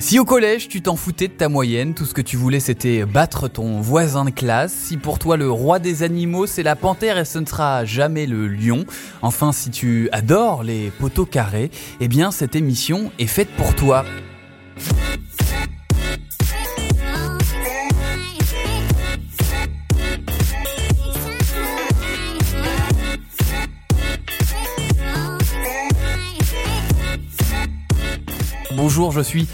Si au collège tu t'en foutais de ta moyenne, tout ce que tu voulais c'était battre ton voisin de classe, si pour toi le roi des animaux c'est la panthère et ce ne sera jamais le lion, enfin si tu adores les poteaux carrés, eh bien cette émission est faite pour toi. Bonjour, je suis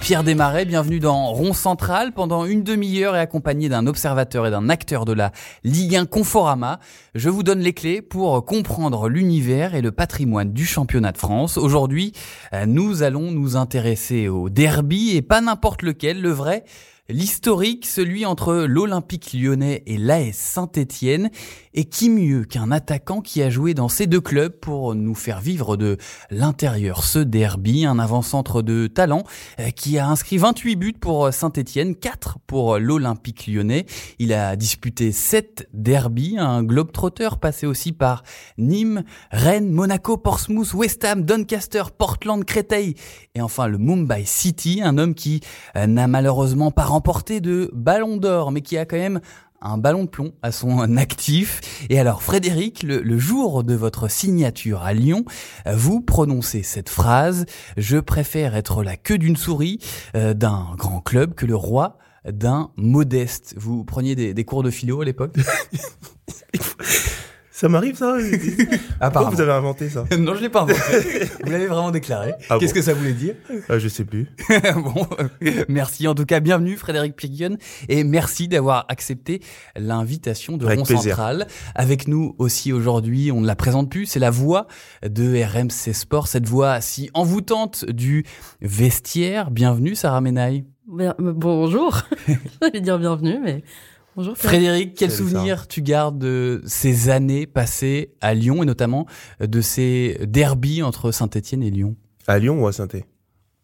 Pierre Desmarais, bienvenue dans Rond Central. Pendant une demi-heure et accompagné d'un observateur et d'un acteur de la Ligue 1 Conforama, je vous donne les clés pour comprendre l'univers et le patrimoine du championnat de France. Aujourd'hui, euh, nous allons nous intéresser au derby et pas n'importe lequel, le vrai L'historique, celui entre l'Olympique lyonnais et l'AS Saint-Étienne, et qui mieux qu'un attaquant qui a joué dans ces deux clubs pour nous faire vivre de l'intérieur ce derby, un avant-centre de talent euh, qui a inscrit 28 buts pour Saint-Étienne, 4 pour l'Olympique lyonnais. Il a disputé 7 derbys, un globe-trotteur passé aussi par Nîmes, Rennes, Monaco, Portsmouth, West Ham, Doncaster, Portland, Créteil et enfin le Mumbai City, un homme qui euh, n'a malheureusement pas remporté de ballon d'or, mais qui a quand même un ballon de plomb à son actif. Et alors Frédéric, le, jour de votre signature à Lyon, vous prononcez cette phrase « Je préfère être la queue d'une souris euh, d'un grand club que le roi d'un modeste ». Vous preniez des, des cours de philo à l'époque? Ça m'arrive ça Pourquoi vous avez inventé ça Non, je l'ai pas inventé. vous l'avez vraiment déclaré. Ah Qu'est-ce que ça voulait dire euh, Je sais plus. bon, merci en tout cas, bienvenue Frédéric Pirguin et merci d'avoir accepté l'invitation de Rond Central. Avec nous aussi aujourd'hui, on ne la présente plus, c'est la voix de RMC Sport, cette voix si envoûtante du vestiaire. Bienvenue Sarah Menaille. bonjour. J'allais dire bienvenue, mais Bonjour. Frédéric, quel souvenir tu gardes de ces années passées à Lyon et notamment de ces derbies entre Saint-Etienne et Lyon? À Lyon ou à saint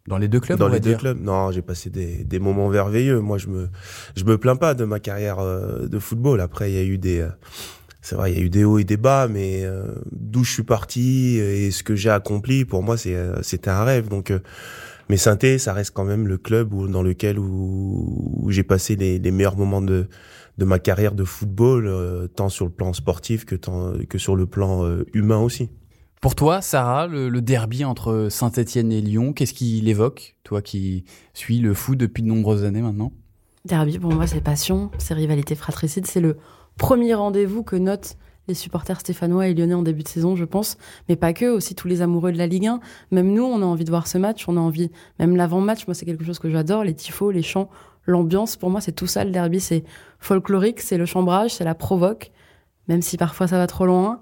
dans les deux clubs Dans les deux clubs. Non, j'ai passé des, des moments merveilleux. Moi, je me je me plains pas de ma carrière euh, de football. Après, il y a eu des euh, c'est vrai, il y a eu des hauts et des bas, mais euh, d'où je suis parti et ce que j'ai accompli, pour moi, c'est c'était un rêve. Donc mais saint ça reste quand même le club où, dans lequel où, où j'ai passé les, les meilleurs moments de de ma carrière de football, euh, tant sur le plan sportif que, tant, que sur le plan euh, humain aussi. Pour toi, Sarah, le, derby entre Saint-Etienne et Lyon, qu'est-ce qu'il évoque, toi qui suis le foot depuis de nombreuses années maintenant? Derby, pour moi, c'est passion, c'est rivalité fratricide, c'est le premier rendez-vous que notent les supporters stéphanois et lyonnais en début de saison, je pense, mais pas que, aussi tous les amoureux de la Ligue 1. Même nous, on a envie de voir ce match, on a envie, même l'avant-match, moi c'est quelque chose que j'adore, les tifos, les chants, l'ambiance, pour moi, c'est tout ça. Le derby, c'est folklorique, c'est le chambrage, c'est la provoque, même si parfois ça va trop loin.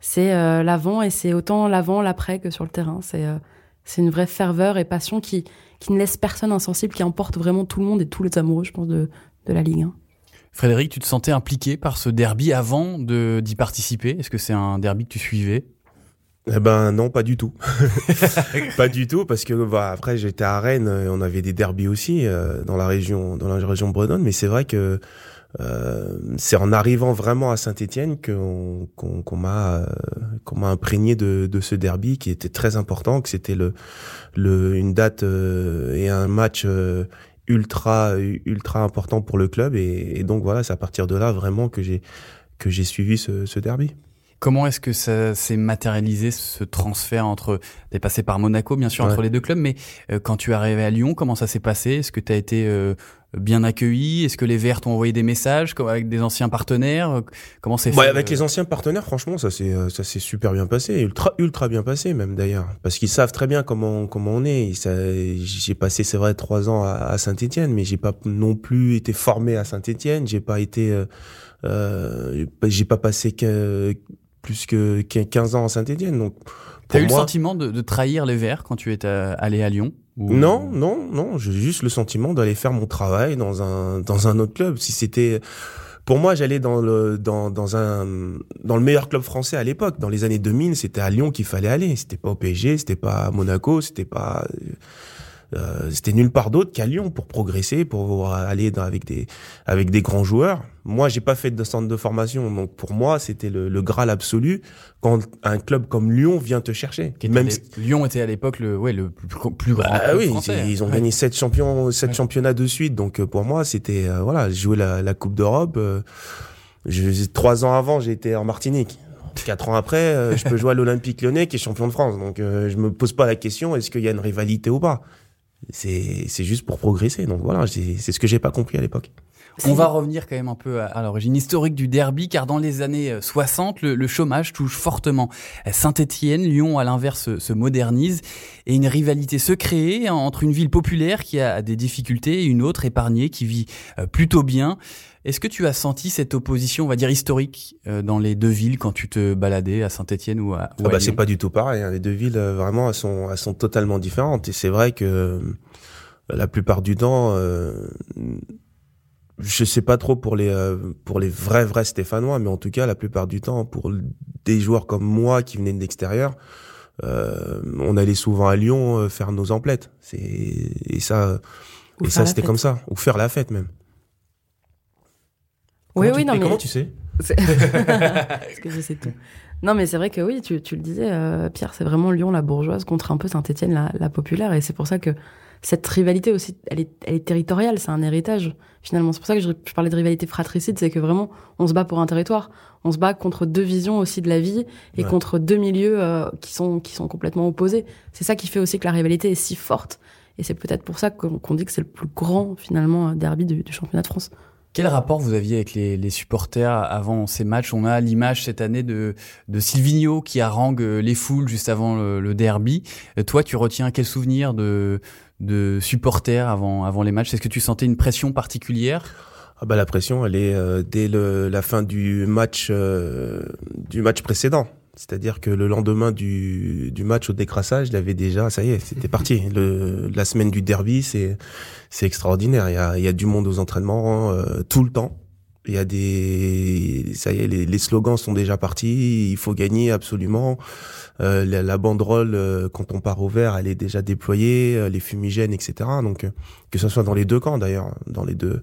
C'est euh, l'avant et c'est autant l'avant, l'après que sur le terrain. C'est euh, c'est une vraie ferveur et passion qui, qui ne laisse personne insensible, qui emporte vraiment tout le monde et tous les amoureux, je pense, de, de la Ligue 1. Frédéric, tu te sentais impliqué par ce derby avant d'y participer? Est-ce que c'est un derby que tu suivais? Eh ben non, pas du tout. pas du tout parce que bah, après j'étais à Rennes, et on avait des derbies aussi euh, dans la région dans la région bretonne, mais c'est vrai que euh, c'est en arrivant vraiment à Saint-Étienne qu'on m'a qu'on m'a imprégné de, de ce derby qui était très important, que c'était le le une date euh, et un match ultra ultra important pour le club et, et donc voilà, c'est à partir de là vraiment que j'ai que j'ai suivi ce, ce derby. Comment est-ce que ça s'est matérialisé ce transfert entre t'es passé par Monaco bien sûr entre les deux clubs mais euh, quand tu es arrivé à Lyon comment ça s'est passé? Est-ce que tu as été euh, bien accueilli? Est-ce que les Verts t'ont envoyé des messages avec des anciens partenaires? Comment c'est fait avec les anciens partenaires franchement ça s'est euh, ça s'est super bien passé ultra ultra bien passé même d'ailleurs. Parce qu'ils savent très bien comment comment on est. J'ai passé c'est vrai trois ans à, Saint-Étienne mais j'ai pas non plus été formé à Saint-Étienne. J'ai pas été euh, j'ai pas passé que plus que 15 ans en Saint-Etienne. Donc, T'as eu le sentiment de, de, trahir les Verts quand tu étais allé à Lyon Non, non, non. J'ai juste le sentiment d'aller faire mon travail dans un dans un autre club. Si c'était pour moi, j'allais dans le dans dans un dans le meilleur club français à l'époque. Dans les années 2000, c'était à Lyon qu'il fallait aller. C'était pas au PSG, c'était pas à Monaco, c'était pas euh, c'était nulle part d'autre qu'à Lyon pour progresser, pour aller dans, avec des avec des grands joueurs. Moi, j'ai pas fait de centre de formation, donc pour moi, c'était le, le, graal absolu quand un club comme Lyon vient te chercher. Même Lyon était à l'époque le ouais le plus, grand. Bah, oui, français. ils ont gagné sept champions, sept championnats de suite, donc euh, pour moi, c'était euh, voilà, jouer la, la Coupe d'Europe. Euh, trois ans avant, j'étais en Martinique. Quatre ans après, je peux jouer à l'Olympique Lyonnais qui est champion de France. Donc je me pose pas la question est-ce qu'il y a une rivalité ou pas? C'est juste pour progresser. Donc voilà, c'est ce que j'ai pas compris à l'époque. On va revenir quand même un peu à, l'origine historique du derby, car dans les années 60, le, chômage touche fortement Saint-Étienne. Lyon, à l'inverse, se modernise et une rivalité se crée entre une ville populaire qui a des difficultés et une autre épargnée qui vit euh, plutôt bien. Est-ce que tu as senti cette opposition, on va dire historique, euh, dans les deux villes quand tu te baladais à Saint-Étienne ou à, ou ah bah C'est pas du tout pareil. Hein. Les deux villes, euh, vraiment, elles sont, elles sont totalement différentes. Et c'est vrai que euh, la plupart du temps, euh, je sais pas trop pour les pour les vrais vrais Stéphanois, mais en tout cas, la plupart du temps, pour des joueurs comme moi qui venaient de l'extérieur, on allait souvent à Lyon faire nos emplettes. C'est et ça. et ça, c'était comme ça, ou faire la fête même. Oui, oui, non, mais... comment tu sais Parce que je sais tout. Non, mais c'est vrai que oui, tu, tu le disais, euh, Pierre, c'est vraiment Lyon la bourgeoise contre un peu Saint-Etienne la, la, populaire. Et c'est pour ça que cette rivalité aussi, elle est, elle est territoriale, c'est un héritage finalement. C'est pour ça que je, je, parlais de rivalité fratricide, c'est que vraiment, on se bat pour un territoire. On se bat contre deux visions aussi de la vie et contre deux milieux euh, qui, sont, qui sont complètement opposés. C'est ça qui fait aussi que la rivalité est si forte. Et c'est peut-être pour ça qu'on dit que c'est le plus grand finalement derby du, du championnat de France. Quel rapport vous aviez avec les, les supporters avant ces matchs? On a l'image cette année de, de Silvino qui harangue les foules juste avant le, derby. Euh, toi, tu retiens quel souvenir de, de supporters avant, avant les matchs? Est-ce que tu sentais une pression particulière? Ah bah la pression, elle est euh, dès le, la fin du match euh, du match précédent. C'est-à-dire que le lendemain du, du match au décrassage, il avait déjà, ça y est, c'était parti. Le, la semaine du derby, c'est c'est extraordinaire. Il y a, il y a du monde aux entraînements euh, tout le temps. Il y a des, ça y est, les, slogans sont déjà partis. Il faut gagner absolument. Euh, la, la, banderole euh, quand on part au vert, elle est déjà déployée, euh, les fumigènes, etc. Donc que ce soit dans les deux camps d'ailleurs, dans les deux,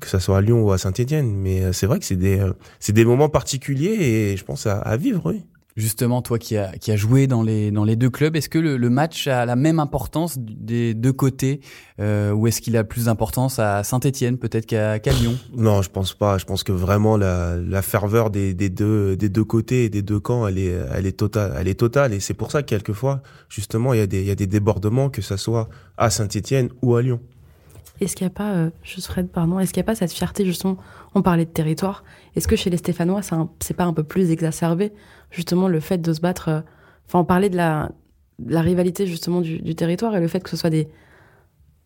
que ce soit à Lyon ou à Saint-Étienne. Mais c'est vrai que c'est des, c'est des moments particuliers et je pense à, à vivre. Oui. Justement, toi qui as qui a joué dans les dans les deux clubs, est-ce que le, match a la même importance des deux côtés, euh, ou est-ce qu'il a plus d'importance à Saint-Étienne peut-être qu'à qu Lyon? Non, je pense pas. Je pense que vraiment la, la ferveur des, des deux des deux côtés et des deux camps, elle est elle est totale, elle est totale, et c'est pour ça que quelquefois, justement, il y a des il y a des débordements que ça soit à Saint-Étienne ou à Lyon. Est-ce qu'il n'y a pas, euh, juste Fred, pardon, est-ce qu'il n'y a pas cette fierté, justement, on parlait de territoire, est-ce que chez les Stéphanois, c'est pas un peu plus exacerbé, justement, le fait de se battre, euh, enfin, on parlait de la, la rivalité, justement, du, territoire et le fait que ce soit des,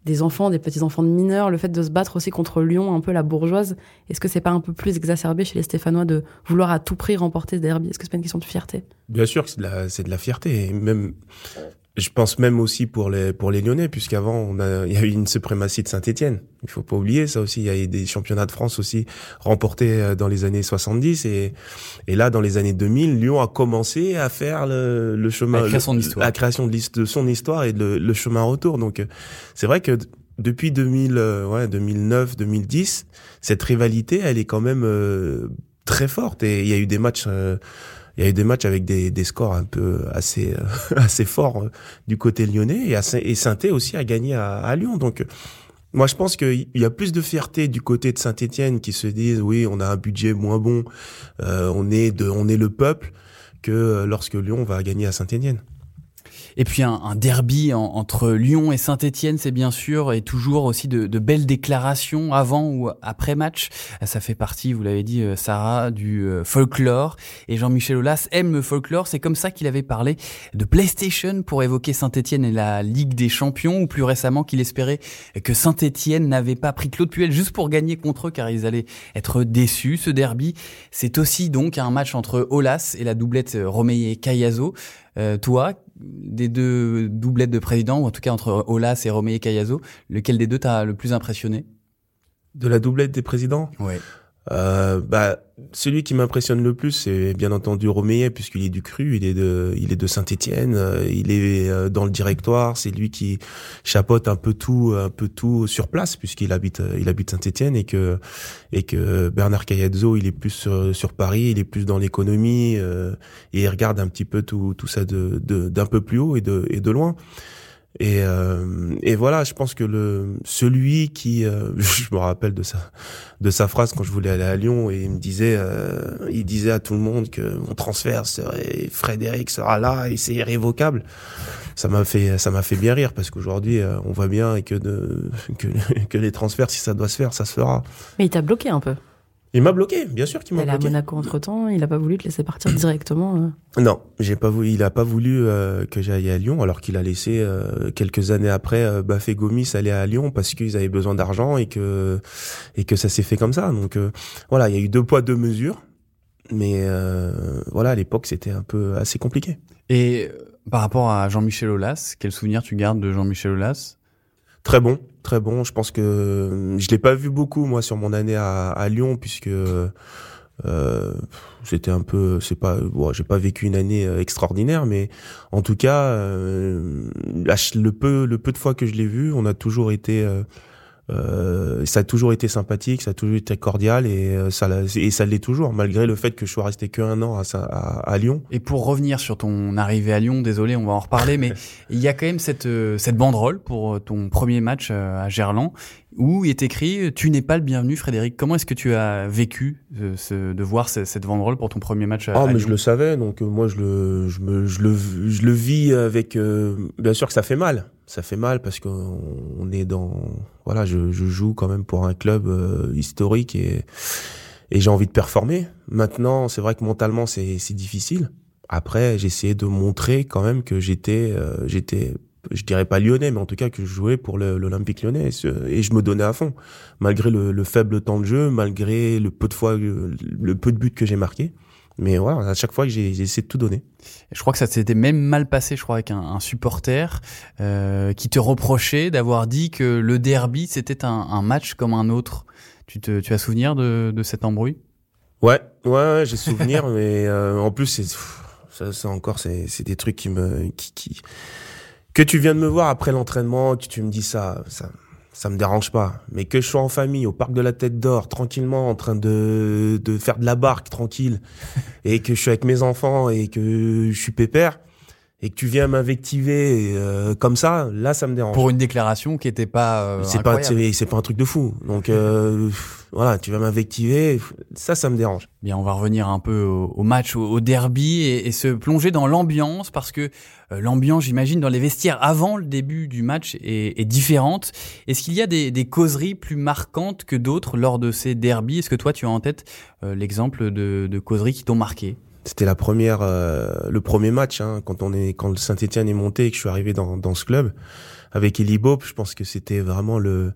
des enfants, des petits-enfants de mineurs, le fait de se battre aussi contre Lyon, un peu la bourgeoise, est-ce que c'est pas un peu plus exacerbé chez les Stéphanois de vouloir à tout prix remporter ce derby? Est-ce que c'est pas une question de fierté? Bien sûr que c'est de de la fierté, et même je pense même aussi pour les pour les Lyonnais, puisqu'avant on a il y a eu une suprématie de Saint-Étienne. Il faut pas oublier ça aussi. Il y a eu des championnats de France aussi remportés euh, dans les années 70 et et là dans les années 2000, Lyon a commencé à faire le, le chemin, la création, le, la création de, de, son histoire et le, le chemin retour. Donc euh, c'est vrai que depuis 2000 euh, ouais 2009 2010, cette rivalité elle est quand même très forte et il y a eu des matchs il y a eu des matchs avec des, scores un peu assez euh, assez forts euh, du côté lyonnais et, à, et saint aussi a gagné à, Lyon. Donc moi je pense qu'il y a plus de fierté du côté de Saint-Étienne qui se disent oui on a un budget moins bon, euh, on est de on est le peuple que lorsque Lyon va gagner à Saint-Étienne. Et puis un, un derby en, entre Lyon et Saint-Etienne, c'est bien sûr, et toujours aussi de, de, belles déclarations avant ou après match. Ça fait partie, vous l'avez dit, euh, Sarah, du euh, folklore. Et Jean-Michel Aulas aime le folklore. C'est comme ça qu'il avait parlé de PlayStation pour évoquer Saint-Etienne et la Ligue des Champions, ou plus récemment qu'il espérait que Saint-Etienne n'avait pas pris Claude Puel juste pour gagner contre eux, car ils allaient être déçus. Ce derby, c'est aussi donc un match entre Aulas et la doublette Romeyer-Cayazo. Euh, toi, des deux doublettes de président, ou en tout cas entre Olas et Romé Cayazo, lequel des deux t'a le plus impressionné? De la doublette des présidents? Oui. Euh, bah, celui qui m'impressionne le plus, c'est bien entendu Romeillet, puisqu'il est du cru, il est de, il est de Saint-Étienne, euh, il est euh, dans le directoire, c'est lui qui chapeaute un peu tout, un peu tout sur place, puisqu'il habite, il habite Saint-Étienne et que, et que Bernard Cayazzo, il est plus sur, sur, Paris, il est plus dans l'économie et il regarde un petit peu tout, tout ça de, d'un peu plus haut et de, et de loin. Et, euh, et voilà, je pense que le celui qui, euh, je me rappelle de sa de sa phrase quand je voulais aller à Lyon et il me disait, euh, il disait à tout le monde que mon transfert serait Frédéric sera là et c'est irrévocable. Ça m'a fait ça m'a fait bien rire parce qu'aujourd'hui on voit bien que de que, que les transferts si ça doit se faire ça se fera. Mais il t'a bloqué un peu. Il m'a bloqué, bien sûr qu'il m'a bloqué. Il à Monaco entre temps, il a pas voulu te laisser partir directement. Euh. Non, j'ai pas voulu. Il a pas voulu euh, que j'aille à Lyon, alors qu'il a laissé euh, quelques années après euh, Bafé Gomis aller à Lyon parce qu'ils avaient besoin d'argent et que et que ça s'est fait comme ça. Donc voilà, il y a eu deux poids deux mesures, mais voilà, à l'époque c'était un peu assez compliqué. Et par rapport à Jean-Michel Aulas, quel souvenir tu gardes de Jean-Michel Aulas? Très bon, très bon. Je pense que je l'ai pas vu beaucoup moi sur mon année à, à Lyon puisque euh, c'était un peu, c'est pas, bon, j'ai pas vécu une année euh, extraordinaire, mais en tout cas, euh, le peu, le peu de fois que je l'ai vu, on a toujours été euh, euh, ça a toujours été sympathique, ça a toujours été cordial et euh, ça et ça l'est toujours malgré le fait que je sois resté que un an à, à, à, Lyon. Et pour revenir sur ton arrivée à Lyon, désolé, on va en reparler, mais il y a quand même cette euh, cette banderole pour ton premier match à Gerland où il est écrit "Tu n'es pas le bienvenu, Frédéric". Comment est-ce que tu as vécu ce, de voir cette banderole pour ton premier match à, Ah, mais je le savais, donc moi je le je me je le je le vis avec bien sûr que ça fait mal ça fait mal parce qu'on est dans voilà je, je, joue quand même pour un club euh, historique et et j'ai envie de performer. Maintenant c'est vrai que mentalement c'est c'est difficile. Après essayé de montrer quand même que j'étais euh, j'étais je dirais pas lyonnais mais en tout cas que je jouais pour l'Olympique lyonnais et je me donnais à fond malgré le, le, faible temps de jeu malgré le peu de fois le peu de buts que j'ai marqués mais voilà, à chaque fois, j'ai essayé de tout donner. Je crois que ça s'était même mal passé, je crois, avec un, un supporter euh, qui te reprochait d'avoir dit que le derby, c'était un, un, match comme un autre. Tu, te, tu as souvenir de, de cet embrouille? Ouais, ouais, ouais j'ai souvenir, mais euh, en plus, c'est ça, ça encore, c'est des trucs qui me... Qui, qui, que tu viens de me voir après l'entraînement, que tu me dis ça, ça ça me dérange pas. Mais que je sois en famille, au parc de la Tête d'Or, tranquillement, en train de, de faire de la barque, tranquille, et que je suis avec mes enfants et que je suis pépère, et que tu viens m'invectiver euh, comme ça, là, ça me dérange. Pour une déclaration qui était pas. Euh, c'est pas, c'est pas un truc de fou. Donc euh, voilà, tu vas m'invectiver, ça, ça me dérange. Bien, on va revenir un peu au, match, au, derby, et, et, se plonger dans l'ambiance, parce que euh, l'ambiance, j'imagine, dans les vestiaires avant le début du match est, est différente. Est-ce qu'il y a des, des, causeries plus marquantes que d'autres lors de ces derbies Est-ce que toi, tu as en tête l'exemple de, de causeries qui t'ont marqué? C'était la première, euh, le premier match hein, quand on est, quand le Saint-Étienne est monté et que je suis arrivé dans, dans ce club avec Eli Bob. Je pense que c'était vraiment le,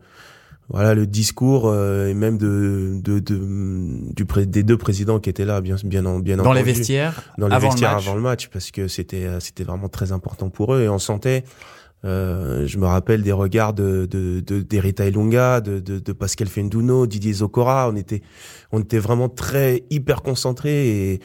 voilà, le discours euh, et même de, de, de du des deux présidents qui étaient là, bien, bien, bien dans les vestiaires, dans les vestiaires avant le match, parce que c'était, euh, c'était vraiment très important pour eux et on sentait. Euh, je me rappelle des regards de de d'Erita Ilunga, de, de, de Pascal Fenduno, Didier Zokora. On était on était vraiment très hyper concentrés et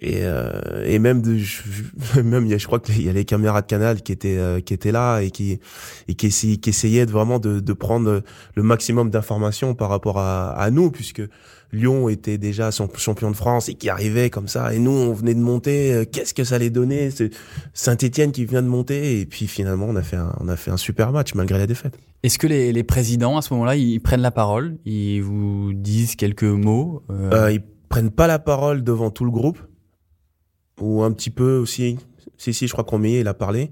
et, euh, et même de, je, même il y a, je crois qu'il y a les caméras de Canal qui étaient euh, qui étaient là et qui et qui, essayaient, qui essayaient de vraiment de, de prendre le maximum d'informations par rapport à, à nous puisque Lyon était déjà son champion de France et qui arrivait comme ça. Et nous on venait de monter. Euh, qu'est-ce que ça allait donner? C'est Saint-Étienne qui vient de monter et puis finalement on a fait un, on a fait un super match malgré la défaite. Est-ce que les, les présidents à ce moment-là ils prennent la parole? Ils vous disent quelques mots? Euh... ils prennent pas la parole devant tout le groupe ou un petit peu aussi. Si si, je crois qu'on il a parlé.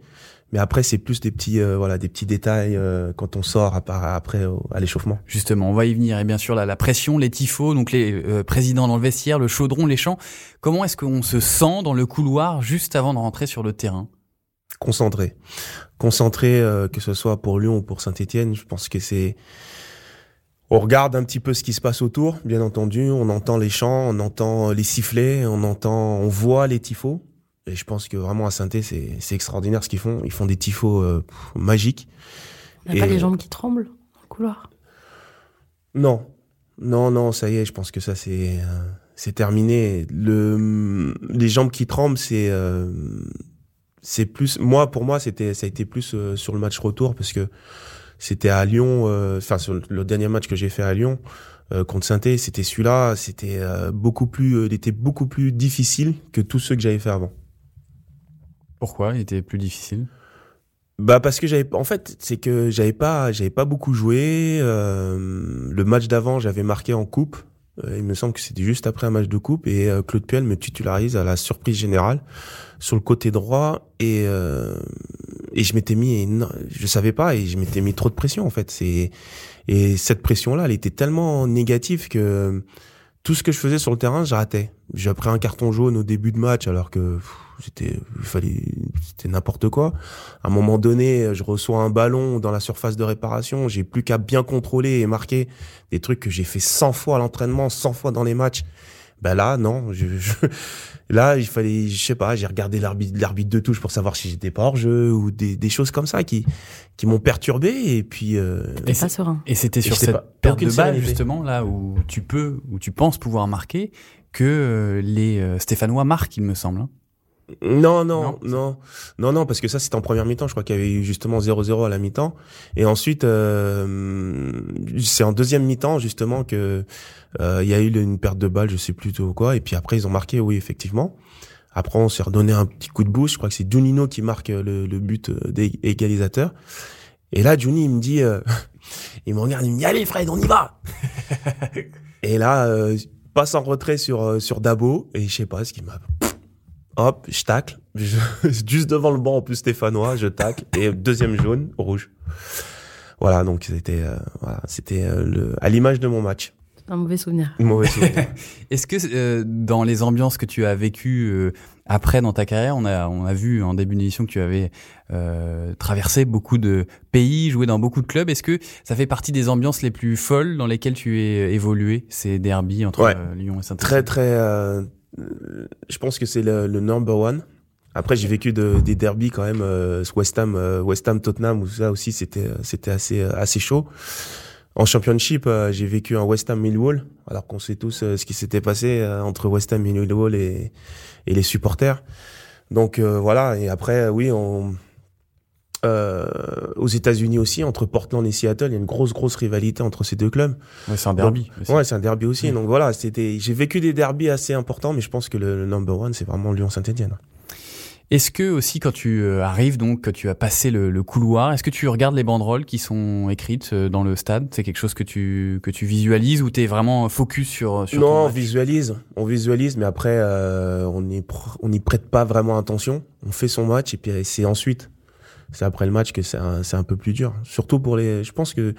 Mais après, c'est plus des petits, euh, voilà, des petits détails euh, quand on sort après à l'échauffement. Justement, on va y venir. Et bien sûr, la, la pression, les tifos, donc les euh, présidents dans le vestiaire, le chaudron, les chants. Comment est-ce qu'on se sent dans le couloir juste avant de rentrer sur le terrain? Concentré, concentré, que ce soit pour Lyon ou pour Saint-Étienne. Je pense que c'est on regarde un petit peu ce qui se passe autour, bien entendu. On entend les chants, on entend les sifflets, on entend, on voit les tifos. Et je pense que vraiment à saint c'est, c'est extraordinaire ce qu'ils font. Ils font des tifos euh, magiques. Il n'y a pas les jambes qui tremblent dans le couloir? Non, Non, non, ça y est, je pense que ça c'est c'est terminé. Le les jambes qui tremblent, c'est c'est plus moi pour moi c'était ça a été plus sur le match retour parce que c'était à Lyon enfin sur le dernier match que j'ai fait à Lyon euh, contre saint c'était celui-là, c'était euh, beaucoup plus, euh, il était beaucoup plus difficile que tous ceux que j'avais fait avant. Pourquoi il était plus difficile? Bah parce que j'avais, en fait, c'est que j'avais pas, j'avais pas beaucoup joué. le match d'avant, j'avais marqué en coupe. Il me semble que c'était juste après un match de coupe et Claude Puel me titularise à la surprise générale sur le côté droit et et je m'étais mis, je savais pas et je m'étais mis trop de pression en fait. C'est et cette pression-là, elle était tellement négative que tout ce que je faisais sur le terrain, je ratais. J'ai pris un carton jaune au début de match alors que c'était il fallait c'était n'importe quoi. À un moment donné, je reçois un ballon dans la surface de réparation, j'ai plus qu'à bien contrôler et marquer des trucs que j'ai fait 100 fois à l'entraînement, 100 fois dans les matchs. Ben là, non, je, Là, il fallait, je sais pas, j'ai regardé l'arbitre, l'arbitre de touche pour savoir si j'étais pas hors jeu ou des, des choses comme ça qui, qui m'ont perturbé et puis. Euh, et pas serein. Et c'était sur cette perte de balle justement là où tu peux, où tu penses pouvoir marquer que euh, les euh, Stéphanois marquent, il me semble. Non, non, non, non, non, parce que ça c'était en première mi-temps. Je crois qu'il y avait eu justement 0-0 à la mi-temps, et ensuite euh, c'est en deuxième mi-temps justement que euh, il y a eu une perte de balle, je sais plus tout quoi, et puis après ils ont marqué, oui effectivement. Après on s'est redonné un petit coup de boost. Je crois que c'est Junino qui marque le, le but euh, d'égalisateur. Et là Juni il me dit, euh, il me regarde, il me dit allez Fred, on y va. et là euh, passe en retrait sur sur Dabo et je sais pas ce qui m'a hop, je tacle. juste devant le banc, en plus stéphanois, je tacle. Et deuxième jaune, rouge. Voilà, donc c'était euh, voilà, c'était euh, le à l'image de mon match. Un mauvais souvenir. mauvais souvenir. Est-ce que euh, dans les ambiances que tu as vécues après dans ta carrière, on a on a vu en début d'émission que tu avais traversé beaucoup de pays, joué dans beaucoup de clubs. Est-ce que ça fait partie des ambiances les plus folles dans lesquelles tu es évolué ces derbies entre Lyon et saint Très très euh, je pense que c'est le, le, number one. Après, j'ai vécu de, des derbies quand même, euh, West Ham, euh, West Ham, Tottenham, où ça aussi c'était c'était assez assez chaud. En championship, j'ai vécu un West Ham Millwall, alors qu'on sait tous ce qui s'était passé entre West Ham Millwall et, et les supporters. Donc voilà. Et après, oui, on, euh, aux États-Unis aussi, entre Portland et Seattle, il y a une grosse grosse rivalité entre ces deux clubs. Ouais, c'est un derby. ouais, c'est un derby aussi. Donc voilà, c'était, j'ai vécu des derbys assez importants, mais je pense que le, number one, c'est vraiment Lyon-Saint-Etienne. Est-ce que aussi quand tu euh, arrives donc que tu as passé le, couloir, est-ce que tu regardes les banderoles qui sont écrites euh, dans le stade? C'est quelque chose que tu que tu visualises ou t'es vraiment focus sur, sur Non, on visualise, on visualise, mais après on n'y on n'y prête pas vraiment attention. On fait son match et puis c'est ensuite c'est après le match que c'est un, un, peu plus dur. Surtout pour les, je pense que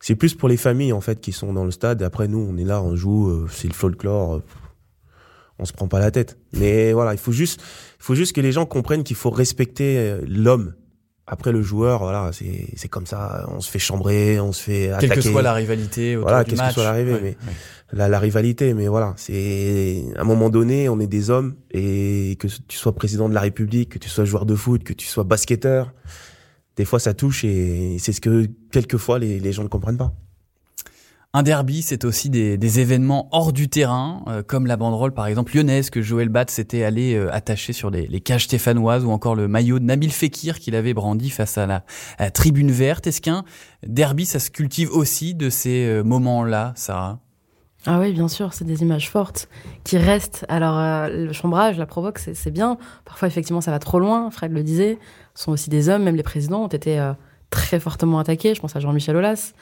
c'est plus pour les familles en fait qui sont dans le stade. Après nous, on est là, on joue, euh, c'est le folklore. Euh, on se prend pas la tête. Mais voilà, il faut juste, il faut juste que les gens comprennent qu'il faut respecter euh, l'homme. Après le joueur, voilà, c'est c'est comme ça. On se fait chambrer, on se fait attaquer. Quelle que soit la rivalité, voilà, quelle que soit la rivalité, mais La, la, rivalité, mais voilà, c'est à un moment donné, on est des hommes et que tu sois président de la République, que tu sois joueur de foot, que tu sois basketteur, des fois ça touche et c'est ce que quelquefois les, les gens ne comprennent pas. Un derby, c'est aussi des, événements hors du terrain, euh, comme la banderole par exemple lyonnaise que Joël Bat s'était allé euh, attacher sur les, les, cages stéphanoises ou encore le maillot de Nabil Fekir qu'il avait brandi face à la, tribune verte. Est-ce qu'un derby, ça se cultive aussi de ces euh, moments-là, Sarah? Ah oui, bien sûr, c'est des images fortes qui restent. Alors, le chambrage, la provoque, c'est bien. Parfois, effectivement, ça va trop loin, Fred le disait. Ce sont aussi des hommes, même les présidents ont été très fortement attaqués. Je pense à Jean-Michel Aulas,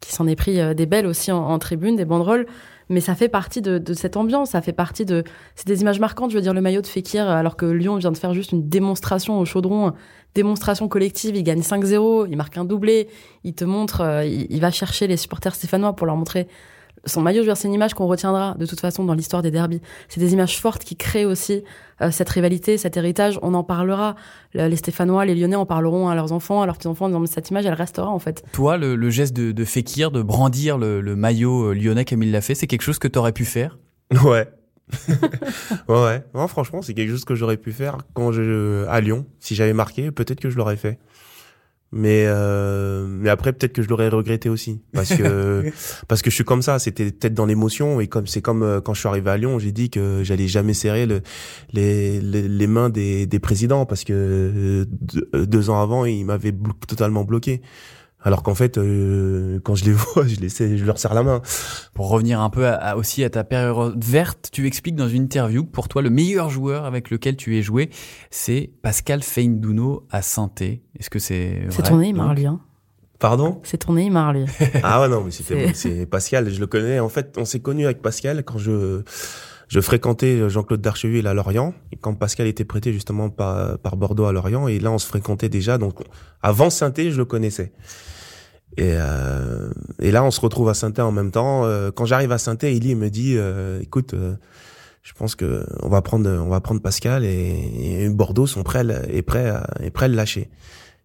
qui s'en est pris euh, des belles aussi en, tribune, des banderoles. Mais ça fait partie de, cette ambiance, ça fait partie de. C'est des images marquantes, je veux dire, le maillot de Fekir, alors que Lyon vient de faire juste une démonstration au chaudron, démonstration collective, il gagne 5-0, il marque un doublé, il te montre, euh, il va chercher les supporters stéphanois pour leur montrer son maillot, je c'est une image qu'on retiendra de toute façon dans l'histoire des derbies. C'est des images fortes qui créent aussi euh, cette rivalité, cet héritage. On en parlera. Les Stéphanois, les Lyonnais en parleront à leurs enfants, à leurs petits-enfants, en disant cette image, elle restera en fait. Toi, le, geste de, de Fekir, de brandir le, maillot euh, lyonnais comme il l'a fait, c'est quelque chose que tu aurais pu faire? Ouais. ouais, ouais. franchement, c'est quelque chose que j'aurais pu faire quand je à Lyon. Si j'avais marqué, peut-être que je l'aurais fait. Mais euh, mais après peut-être que je l'aurais regretté aussi parce que parce que je suis comme ça. C'était peut-être dans l'émotion et comme c'est comme euh, quand je suis arrivé à Lyon, j'ai dit que j'allais jamais serrer le, les, les, les mains des des présidents parce que euh, deux, euh, deux ans avant ils m'avaient blo totalement bloqué. Alors qu'en fait, euh, quand je les vois, je, les, je leur serre la main. Pour revenir un peu à, à, aussi à ta période verte, tu expliques dans une interview que pour toi, le meilleur joueur avec lequel tu es joué, c'est Pascal Feindouno à Sainté. Est-ce que c'est C'est ton Neymar, lui. Hein Pardon? C'est ton Neymar, lui. ah ouais, non, mais c'était c'est Pascal, je le connais. En fait, on s'est connu avec Pascal quand je je fréquentais Jean-Claude Darcheville à Lorient, et quand Pascal était prêté justement par, par Bordeaux à Lorient, et là on se fréquentait déjà, donc avant Sainté, je le connaissais. Et, euh, et là, on se retrouve à saint en même temps. Euh, quand j'arrive à saint Eli me dit, euh, écoute, euh, je pense que on va prendre, on va prendre Pascal et, Bordeaux sont prêts, est prêt, à, est prêt à le lâcher.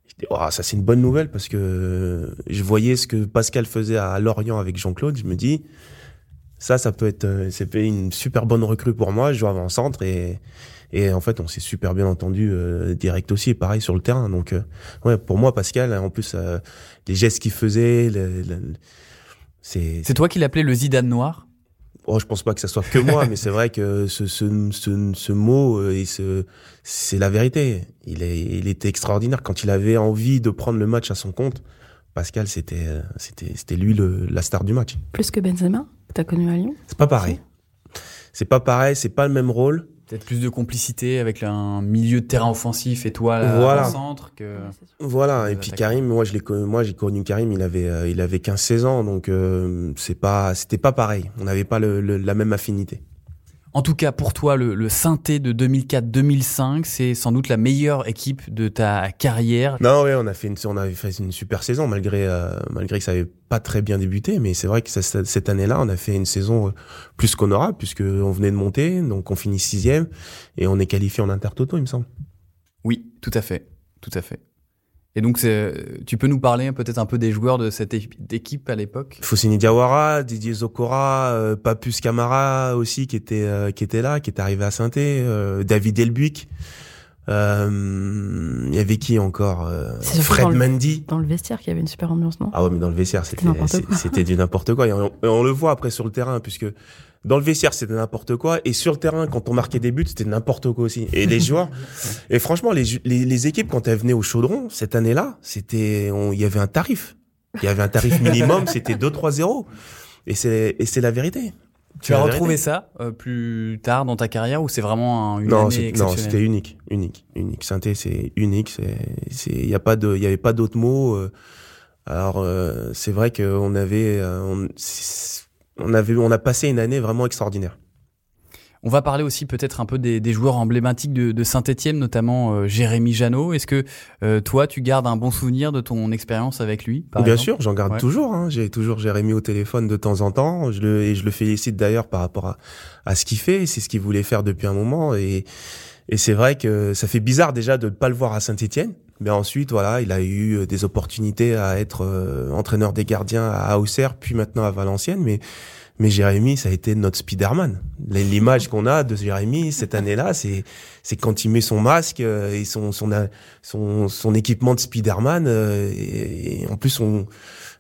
Je dis, oh, ça c'est une bonne nouvelle parce que je voyais ce que Pascal faisait à Lorient avec Jean-Claude. Je me dis, ça, ça peut être, c'est une super bonne recrue pour moi. Je joue avant-centre et et en fait, on s'est super bien entendu euh, direct aussi, pareil sur le terrain. Donc, euh, ouais, pour moi, Pascal, en plus, euh, les gestes qu'il faisait, le, le, c'est. C'est toi qui l'appelais le Zidane noir? Oh, je pense pas que ça soit que moi, mais c'est vrai que ce, ce, ce, ce mot et ce, c'est la vérité. Il est, il était extraordinaire quand il avait envie de prendre le match à son compte. Pascal, c'était, c'était, c'était lui le, la star du match. Plus que Benzema, que t'as connu à Lyon? C'est pas pareil. C'est pas pareil, c'est pas le même rôle. Peut-être plus de complicité avec un milieu de terrain offensif et toi là, voilà. au centre que. Voilà. Et puis Karim, moi je l'ai moi j'ai connu Karim, il avait euh, il avait 15-16 ans, donc euh, c'est pas c'était pas pareil. On n'avait pas le, le, la même affinité. En tout cas, pour toi, le, le synthé de 2004-2005, c'est sans doute la meilleure équipe de ta carrière. Non, oui, on a fait une, on avait fait une super saison malgré, euh, malgré que ça avait pas très bien débuté, mais c'est vrai que ça, cette année-là, on a fait une saison euh, plus qu'honorable puisque on venait de monter, donc on finit sixième et on est qualifié en intertoto, il me semble. Oui, tout à fait, tout à fait. Et donc, tu peux nous parler peut-être un peu des joueurs de cette équipe à l'époque? Foussini Diawara, Didier Zokora, euh, Papus Camara aussi qui était euh, qui était là, qui est arrivé à saint euh, David Elbuic. Euh, il y avait qui encore euh, Fred dans Mendy. Le, dans le vestiaire, qui avait une super ambiance, non? Ah ouais, mais dans le vestiaire, c'était c'était du n'importe quoi. Et on, on, le voit après sur le terrain, puisque dans le vestiaire, c'était n'importe quoi. Et sur le terrain, quand on marquait des buts, c'était n'importe quoi aussi. Et les joueurs, et franchement, les, les, les, équipes, quand elles venaient au chaudron, cette année-là, c'était, il y avait un tarif. Il y avait un tarif minimum, c'était 2-3-0. Et c'est, et c'est la vérité. Tu as retrouvé ça euh, plus tard dans ta carrière ou c'est vraiment un, une non, année Non, c'était unique, unique, unique. Synthé, c'est unique. C'est, c'est, il y a pas de, il y avait pas d'autres mots. Euh, alors, euh, c'est vrai qu'on avait, euh, on, on avait, on a passé une année vraiment extraordinaire. On va parler aussi peut-être un peu des, des, joueurs emblématiques de, de Saint-Etienne, notamment euh, Jérémy Janot. Est-ce que euh, toi, tu gardes un bon souvenir de ton expérience avec lui Bien exemple? sûr, j'en garde ouais. toujours. Hein. J'ai toujours Jérémy au téléphone de temps en temps. Je le, et je le félicite d'ailleurs par rapport à, à ce qu'il fait. C'est ce qu'il voulait faire depuis un moment. Et, et c'est vrai que ça fait bizarre déjà de ne pas le voir à Saint-Etienne. Mais ensuite, voilà, il a eu des opportunités à être euh, entraîneur des gardiens à Auxerre, puis maintenant à Valenciennes. Mais mais Jérémy, ça a été notre Spider-Man. L'image qu'on a de Jérémy cette année-là, c'est c'est quand il met son masque et son son son, son équipement de Spider-Man et, et, en plus on,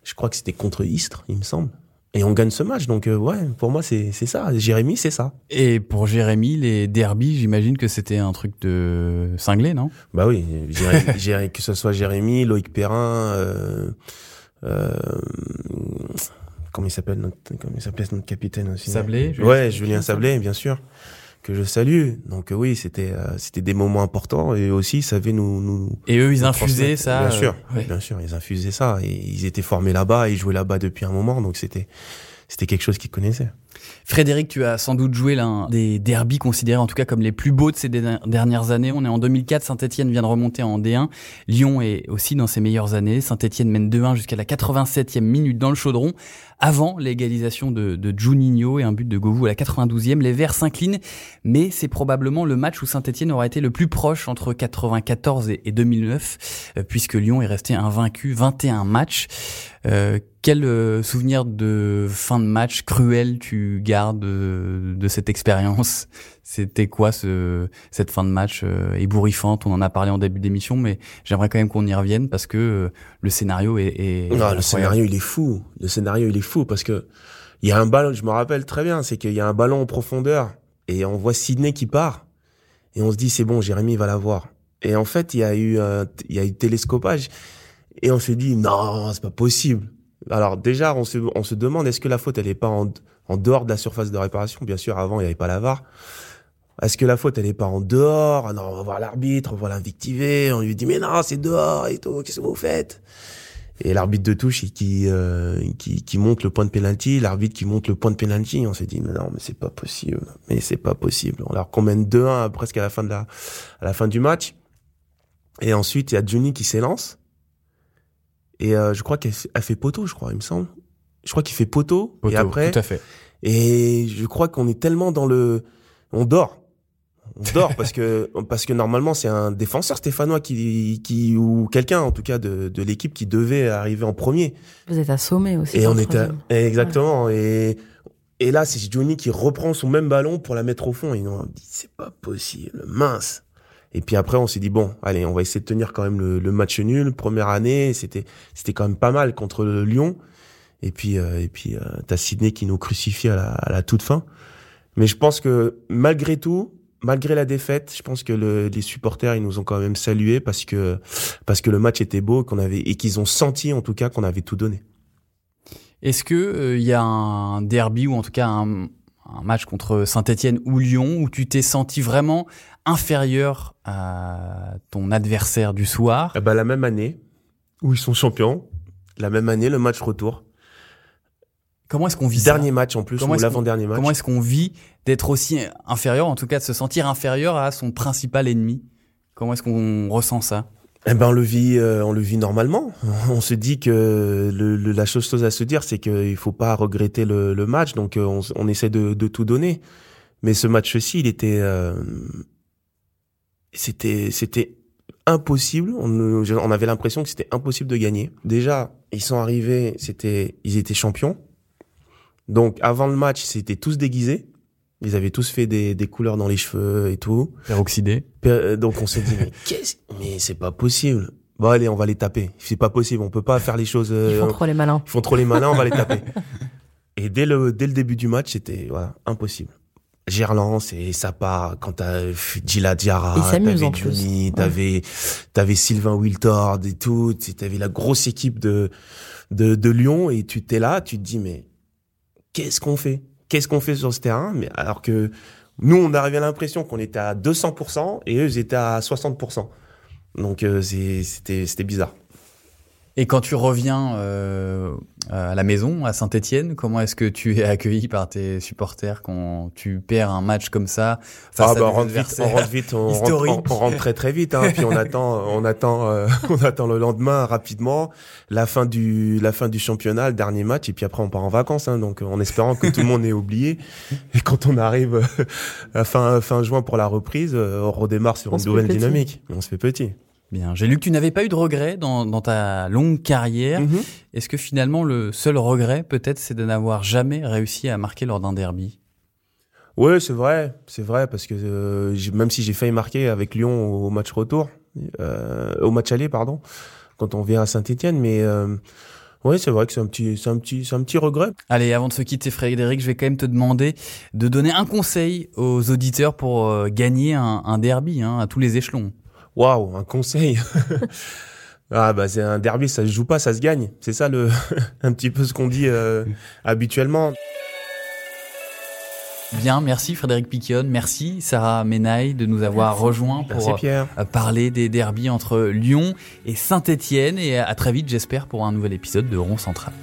je crois que c'était contre Istres, il me semble. Et on gagne ce match, donc euh, ouais, pour moi c'est c'est ça. Jérémy, c'est ça. Et pour Jérémy, les derbies, j'imagine que c'était un truc de cinglé, non? Bah oui, Jérémy, que ce soit Jérémy, Loïc Perrin. Euh, euh, comment il s'appelle notre comment il s'appelait notre capitaine aussi Sablé Julien ouais Julien Sablé bien sûr que je salue. Donc euh, oui c'était euh, c'était des moments importants et aussi ils savaient nous nous et eux ils infusaient ça bien sûr ouais. bien sûr ils infusaient ça. Et ils étaient formés là-bas ils jouaient là-bas depuis un moment. Donc c'était c'était quelque chose qu'ils connaissaient Frédéric, tu as sans doute joué l'un des derbies considérés en tout cas comme les plus beaux de ces dernières années. On est en 2004, Saint-Etienne vient de remonter en D1. Lyon est aussi dans ses meilleures années. Saint-Etienne mène 2-1 jusqu'à la 87e minute dans le chaudron. Avant l'égalisation de, de Juninho et un but de Govou à la 92e, les Verts s'inclinent, mais c'est probablement le match où Saint-Etienne aura été le plus proche entre 94 et 2009, puisque Lyon est resté invaincu 21 matchs. Euh, quel euh, souvenir de fin de match cruel tu tu gardes de, de cette expérience C'était quoi ce, cette fin de match euh, ébouriffante? On en a parlé en début d'émission, mais j'aimerais quand même qu'on y revienne parce que euh, le scénario est. est non, le incroyable. scénario il est fou. Le scénario il est fou parce que il y a un ballon. Je me rappelle très bien, c'est qu'il y a un ballon en profondeur et on voit Sydney qui part et on se dit c'est bon, Jérémy va l'avoir. Et en fait, il y a eu il y a eu télescopage et on se dit non, c'est pas possible. Alors déjà, on se, on se demande est-ce que la faute elle est pas en, en dehors de la surface de réparation Bien sûr, avant il n'y avait pas la VAR. Est-ce que la faute elle est pas en dehors? Ah Non, on va voir l'arbitre, on va l'invictiver, on lui dit mais non, c'est dehors et tout, qu'est-ce que vous faites? Et l'arbitre de touche qui euh, qui qui monte le point de penalty, l'arbitre qui monte le point de penalty, on s'est dit mais non, mais c'est pas possible, mais c'est pas possible. Alors qu'on mène 2-1 presque à la fin de la à la fin du match. Et ensuite, il y a Juni qui s'élance. Et euh, je crois qu'elle elle fait poteau, je crois, il me semble. Je crois qu'il fait poteau, Poteau, et après Tout à fait. et je crois qu'on est tellement dans le, on dort. On dort parce que parce que normalement c'est un défenseur stéphanois qui qui ou quelqu'un en tout cas de de l'équipe qui devait arriver en premier. Vous êtes assommé aussi. Et on était troisième. exactement et et là c'est Johnny qui reprend son même ballon pour la mettre au fond et on dit c'est pas possible mince. Et puis après on s'est dit bon allez on va essayer de tenir quand même le, le match nul première année c'était c'était quand même pas mal contre le Lyon et puis euh, et puis euh, t'as Sydney qui nous crucifie à la, à la toute fin. Mais je pense que malgré tout, malgré la défaite, je pense que le, les supporters ils nous ont quand même salués parce que parce que le match était beau qu'on avait et qu'ils ont senti en tout cas qu'on avait tout donné. Est-ce que euh, il y a un derby ou en tout cas un, un match contre Saint-Etienne ou Lyon où tu t'es senti vraiment inférieur à ton adversaire du soir? Eh ben, la même année où ils sont champions, la même année le match retour, Comment est-ce qu'on vit ça dernier match en plus Comment ou l'avant-dernier match. Comment est-ce qu'on vit d'être aussi inférieur, en tout cas de se sentir inférieur à son principal ennemi? Comment est-ce qu'on ressent ça? Eh ben on le vit, euh, on le vit normalement. On se dit que le, le- la chose chose à se dire, c'est qu'il faut pas regretter le, le match, donc euh, on, on essaie de, de tout donner. Mais ce match-ci, il était, euh, c'était, c'était impossible. On, on avait l'impression que c'était impossible de gagner. Déjà, ils sont arrivés, c'était, ils étaient champions. Donc avant le match, c'était tous déguisés. Ils avaient tous fait des, des couleurs dans les cheveux et tout. Peroxydé Euh, Donc on s'est dit mais qu'est-ce mais c'est pas possible. Bon allez, on va les taper. C'est pas possible, on peut pas faire les choses Ils euh, font trop les malins. ils font trop les malins, on va les taper. Et dès le dès le début du match, c'était voilà, impossible. Gerland, c'est ça part quand t'as Gila Diarra, Ils s'amusent t'avais. Johnny, Ouais. t'avais t'avais Sylvain Wiltord et tout, t'avais la grosse équipe de de de Lyon et tu t'es là, tu te dis mais qu'est-ce qu'on fait? Qu'est-ce qu'on fait sur ce terrain? Mais alors que nous, on arrivait à l'impression qu'on était à 200% et eux, ils étaient à 60%. Donc euh, c'était bizarre. Et quand tu reviens euh, à la maison, à Saint-Etienne, comment est-ce que tu es accueilli par tes supporters quand tu perds un match comme ça face Ah bah, on rentre vite, on rentre vite, on rentre, historiques. on- on rentre très très vite, hein, puis on attend, on attend, euh, on attend le lendemain rapidement la fin du, la fin du championnat, le dernier match, et puis après on part en vacances, hein, donc en espérant que tout le monde ait oublié. Et quand on arrive euh, à fin fin juin pour la reprise, euh, on redémarre sur On une nouvelle dynamique. On se fait petit. Bien, j'ai lu que tu n'avais pas eu de regrets dans, dans ta longue carrière. Mhm. Est-ce que finalement le seul regret peut-être c'est de n'avoir jamais réussi à marquer lors d'un derby? Ouais, c'est vrai, c'est vrai parce que euh, même si j'ai failli marquer avec Lyon au match retour, euh, au match aller pardon, quand on vient à Saint-Étienne, mais euh, ouais, c'est vrai que c'est un petit, c'est un petit, c'est un petit regret. Allez, avant de se quitter Frédéric, je vais quand même te demander de donner un conseil aux auditeurs pour euh, gagner un, un derby hein, à tous les échelons. Waouh, un conseil. ah bah c'est un derby, ça se joue pas, ça se gagne. C'est ça le, un petit peu ce qu'on dit euh, habituellement. Bien, merci Frédéric Piquion, merci Sarah Menaille de nous avoir rejoints pour euh, parler des derbies entre Lyon et Saint-Étienne et à très vite j'espère pour un nouvel épisode de Rond Central.